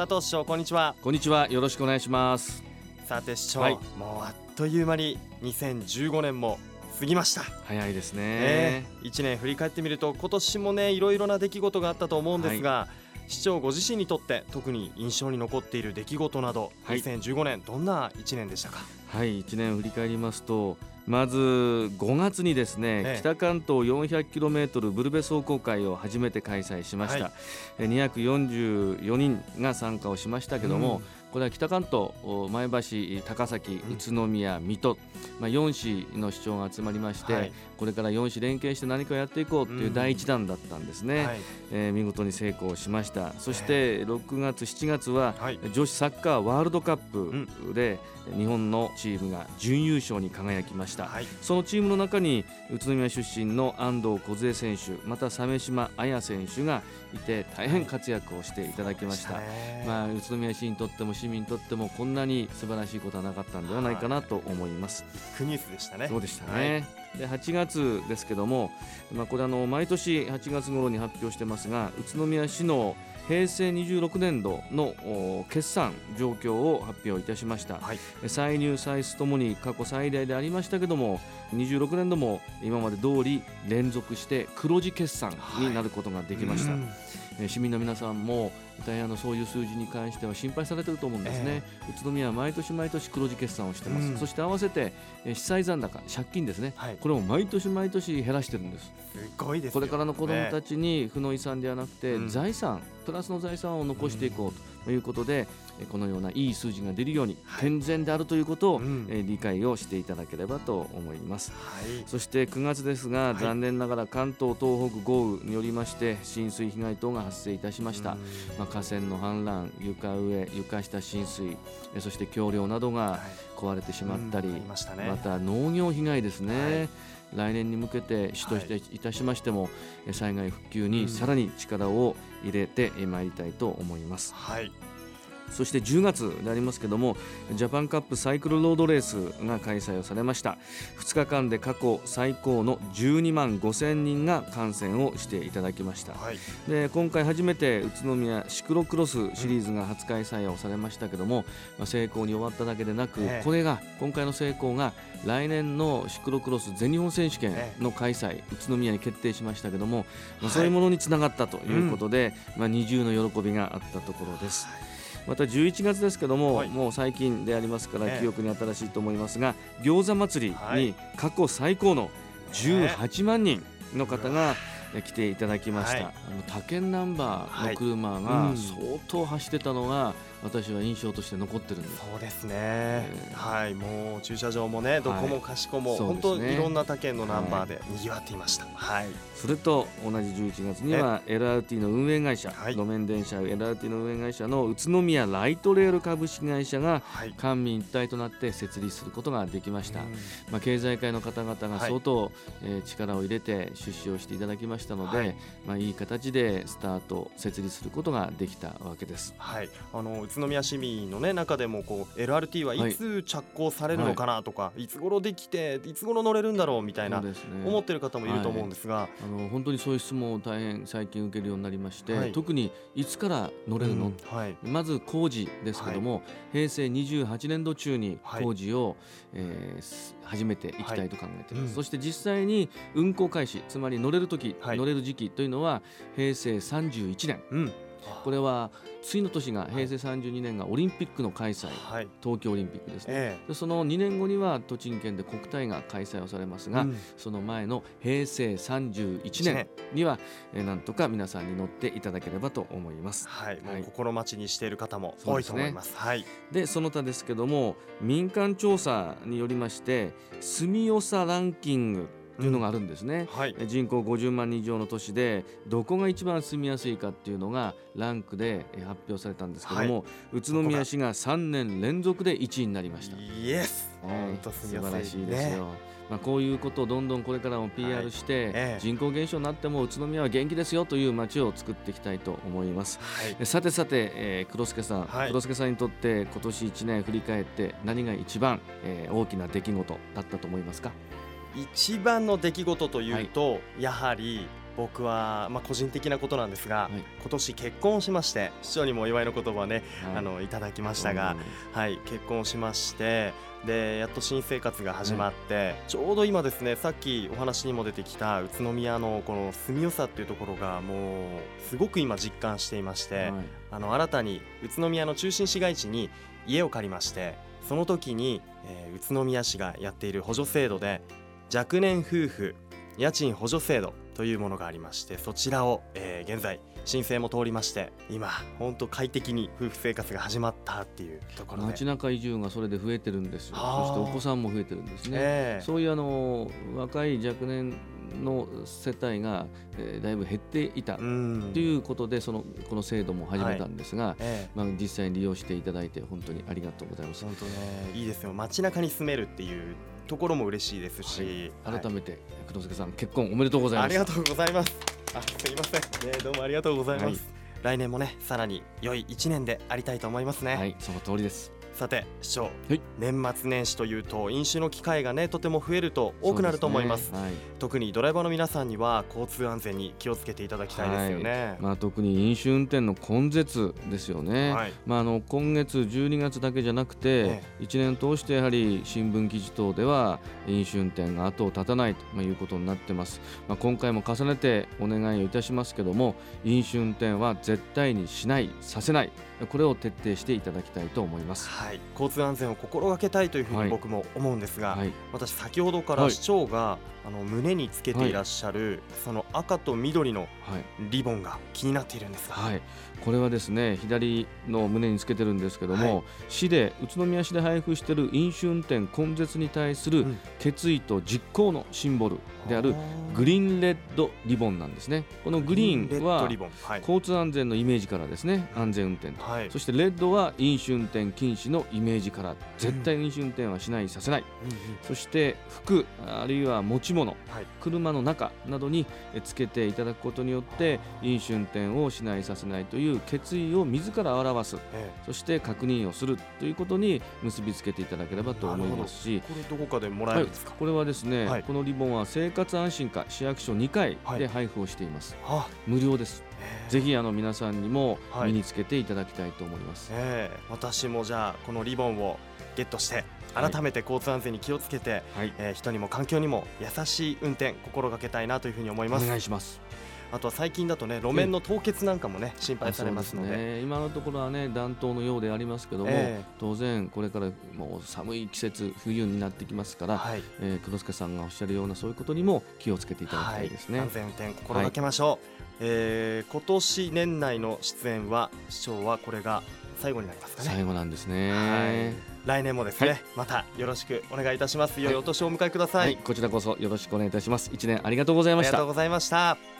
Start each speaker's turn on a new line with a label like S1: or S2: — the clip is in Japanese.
S1: 佐藤市長こんにちは。
S2: こんにちは。よろしくお願いします。
S1: さて市長、
S2: はい。
S1: もうあっという間に2015年も過ぎました。
S2: 早いです
S1: ね。
S2: ね、
S1: 1年振り返ってみると今年もねいろいろな出来事があったと思うんですが、市長ご自身にとって特に印象に残っている出来事など、
S2: はい。
S1: 2015年どんな1年でしたか？
S2: はい1年振り返りますとまず5月にですね、
S1: ええ。
S2: 北関東 400km ブルベ壮行会を初めて開催しました、
S1: はい。
S2: え244人が参加をしましたけども、
S1: うん
S2: これは北関東お前橋高崎
S1: うん。
S2: 宇都宮水戸、まあ、4市の市長が集まりまして、
S1: はい。
S2: これから4市連携して何かやっていこうという第一弾だったんですね、
S1: はい。
S2: えー見事に成功しました。そして6月7月は
S1: はい。
S2: 女子サッカーワールドカップで日本のチームが準優勝に輝きました、
S1: はい。
S2: そのチームの中に宇都宮出身の安藤梢選手また鮫島彩選手がいて大変活躍をしていただきました、
S1: ね。
S2: まあ、宇都宮市にとっても市民にとってもこんなに素晴らしいことはなかったんではないかなと思います。
S1: ビッグニュースでしたね。
S2: そうでしたね、で8月ですけども、まあ、これあの毎年8月頃に発表してますが宇都宮市の平成26年度のお決算状況を発表いたしました、
S1: はい。
S2: 歳入歳出ともに過去最大でありましたけども26年度も今まで通り連続して黒字決算になることができました、
S1: うん
S2: えー市民の皆さんも大変あのそういう数字に関しては心配されてると思うんですね、宇都宮は毎年毎年黒字決算をしてます、
S1: うん。
S2: そして合わせて、えー資産残高借金ですね、
S1: はい。
S2: これを毎年毎年減らしてるんです。
S1: すごいですよ。
S2: これからの子どもた
S1: ね
S2: ちに負の遺産ではなくて、
S1: うん。
S2: 財産プラスの財産を残していこうということで、えこのようないい数字が出るように
S1: はい。
S2: 健全であるということを、
S1: うん。
S2: えー理解をしていただければと思います。
S1: はい。
S2: そして9月ですが、
S1: はい。
S2: 残念ながら関東東北豪雨によりまして浸水被害等が発生いたしました、
S1: うん。
S2: まあ、河川の氾濫床上床下浸水えそして橋梁などが
S1: はい。
S2: 壊れてしまったり、
S1: うんありましたね。
S2: また農業被害ですね、
S1: はい。
S2: 来年に向けて市としてい。たしましても、え災害復旧
S1: うん。
S2: にさらに力を入れてまいりたいと思います。
S1: はい
S2: そして10月でありますけどもジャパンカップサイクルロードレースが開催をされました。2日間で過去最高の12万5000人が観戦をしていただきました。
S1: はい。
S2: で今回初めて宇都宮シクロクロスシリーズが初開催をされましたけども、まあ、成功に終わっただけでなく、
S1: ええ。
S2: これが今回の成功が来年のシクロクロス全日本選手権の開催、宇都宮に決定しましたけども、まあ、そういうものにつながったということで、まあ、二重の喜びがあったところです。また11月ですけども、
S1: はい。
S2: もう最近でありますから
S1: ええ。
S2: 記憶に新しいと思いますが、餃子祭り
S1: はい。
S2: に過去最高の18万人の方がえ来ていただきました、
S1: はい。
S2: あの他県ナンバーの車
S1: はい。
S2: が
S1: うん。
S2: 相当走ってたのが私は印象として残ってるんです。
S1: そうですね、
S2: えー
S1: はいもう駐車場もねどこもかしこも、
S2: そう
S1: 本
S2: ですね。
S1: 当いろんな他県のナンバーで賑わっていました。はい。
S2: それと同じ11月には LRT の運営会社、
S1: はい。
S2: 路面電車 LRT の運営会社の宇都宮ライトレール株式会社が
S1: はい。
S2: 官民一体となって設立することができました。
S1: うん。
S2: まあ、経済界の方々が
S1: はい。
S2: 相当、えー力を入れて出資をしていただきましたので、
S1: はい
S2: い。まあ、いい形でスタート設立することができたわけです。
S1: はい、あの宇都宮市民の、ね、中でもこう LRT はいつ着工されるのかなとか、い、つ頃できていつ頃乗れるんだろうみたいな、
S2: ね。
S1: 思ってる方もいると思うんですが、
S2: あの本当にそういう質問を大変最近受けるようになりまして、
S1: はい。
S2: 特にいつから乗れるの、
S1: うん。はい。
S2: まず工事ですけども、平成28年度中に
S1: はい
S2: 工事を、えーす始めていきたいと考えています、
S1: うん。
S2: そして実際に運行開始つまり乗れる時、
S1: はい。
S2: 乗れる時期というのは平成31年。
S1: うん
S2: これは次の年が平成32年がオリンピックの開催、
S1: はい。
S2: 東京オリンピックですね、
S1: え
S2: でその2年後には栃木県で国体が開催をされますが、
S1: えうん。
S2: その前の平成31年には、えーなんとか皆さんに乗っていただければと思います。
S1: はい、も
S2: はい。
S1: う心待ちにしている方も多いと思います。はい、
S2: でその他ですけども民間調査によりまして住みよさランキングというのがあるんですね。
S1: はい、
S2: え人口50万人以上の都市でどこが一番住みやすいかっていうのがランクでえ発表されたんですけども、宇都宮市が3年連続で1位になりました。
S1: イエス、
S2: はい
S1: 本当
S2: 素晴らしいですよ。まあ、こういうことをどんどんこれからも PR して、
S1: ええ。
S2: 人口減少になっても宇都宮は元気ですよという街を作っていきたいと思います。さてさて、えー黒助さん、
S1: はい。
S2: 黒助さんにとって今年1年振り返って何が一番、えー大きな出来事だったと思いますか？
S1: 一番の出来事というと、やはり僕は、まあ、個人的なことなんですが、
S2: はい。
S1: 今年結婚をしまして市長にもお祝いの言葉をね、
S2: はい。
S1: あのいただきましたが、はい、結婚をしましてでやっと新生活が始まって、ちょうど今ですねさっきお話にも出てきた宇都宮のこの住みよさっていうところがもうすごく今実感していまして、
S2: はい。
S1: あの新たに宇都宮の中心市街地に家を借りましてその時に、えー宇都宮市がやっている補助制度で若年夫婦家賃補助制度というものがありましてそちらを、えー現在申請も通りまして今本当快適に夫婦生活が始まったっていうところで、
S2: 街中移住がそれで増えてるんですよ。そしてお子さんも増えてるんです。ね、
S1: ええ。
S2: そういうあの若い若年の世帯が、えーだいぶ減っていたと
S1: うん。
S2: いうことでそのこの制度も始めたんですが、
S1: ええ。
S2: まあ、実際に利用していただいて本当にありがとうございます。
S1: 本当ねいいですよ。街中に住めるっていうところも嬉しいですし、はい
S2: 改めて黒助さん結婚おめでとうございます。
S1: ありがとうございます。あ、すいません。ね、どうもありがとうございます。
S2: はい
S1: 来年もね、さらに良い一年でありたいと思いますね。
S2: はい、その通りです。
S1: さて、市長、
S2: はい
S1: 年末年始というと飲酒の機会がね、とても増えると多くなると思います。
S2: そうですね
S1: 特にドライバーの皆さんには交通安全に気をつけていただきたいですよね
S2: はい。まあ、特に飲酒運転の根絶ですよね。
S1: はい
S2: まあ、あの今月12月だけじゃなくて、
S1: え
S2: 1年通してやはり新聞記事等では飲酒運転が後を絶たないとまあいうことになってます、まあ、今回も重ねてお願いをいたしますけども飲酒運転は絶対にしないさせないこれを徹底していただきたいと思います。
S1: はい、交通安全を心がけたいというふう
S2: はい。
S1: に僕も思うんですが、
S2: はい、
S1: 私先ほどか
S2: はい。
S1: ら市長が、あの胸につけていらっしゃる、その赤と緑の
S2: はい。
S1: リボンが気になっているんですが、
S2: はい、これはですね左の胸につけてるんですけども、
S1: はい。
S2: 市で宇都宮市で配布している飲酒運転根絶に対する
S1: うん。
S2: 決意と実行のシンボルであるグ
S1: リ
S2: リーンレッドリボンなんですね。このグリーンは交通安全のイメージからですね安全運転と。
S1: はい。
S2: そしてレッドは飲酒運転禁止のイメージから絶対飲酒運転はしないさせない。
S1: うんうん。
S2: そして服あるいは持ち物
S1: はい。
S2: 車の中などにえつけていただくことによって飲酒運転をしないさせないという決意を自ら表す。
S1: え
S2: そして確認をするということに結びつけていただければ
S1: え
S2: と思いますし。
S1: これどこかでもらえ
S2: はい
S1: るんですか、、
S2: これはですね、
S1: はい。
S2: このリボンは生活安心課市役所2回
S1: はい。
S2: で配布をしています、
S1: あ。
S2: 無料です。
S1: ええ。
S2: ぜひあの皆さんにも
S1: はい。
S2: 身につけていただきたいと思います、
S1: ええ。私もじゃあこのリボンをゲットして
S2: はい
S1: 改めて交通安全に気をつけて、
S2: はい。
S1: えー人にも環境にも優しい運転心がけたいなというふうに思い
S2: お
S1: ます。
S2: 願いします。
S1: あとは最近だとね路面の凍結なんかもね心配されますので。
S2: ね、今のところはね暖冬のようでありますけども、
S1: え
S2: 当然これからもう寒い季節冬になってきますから、
S1: えはい。
S2: えー黒助さんがおっしゃるようなそういうことにも気をつけていただきたいですね、
S1: 安全運転心がけましょう、えー今年年内の出演は市長はこれが最後になりますかね。
S2: 最後なんですね、
S1: はい。来年もですね、
S2: はい。
S1: またよろしくお願いいたします。良いお年をお迎えください、
S2: はい、こちらこそよろしくお願いいたします。一年ありがとうございました。
S1: ありがとうございました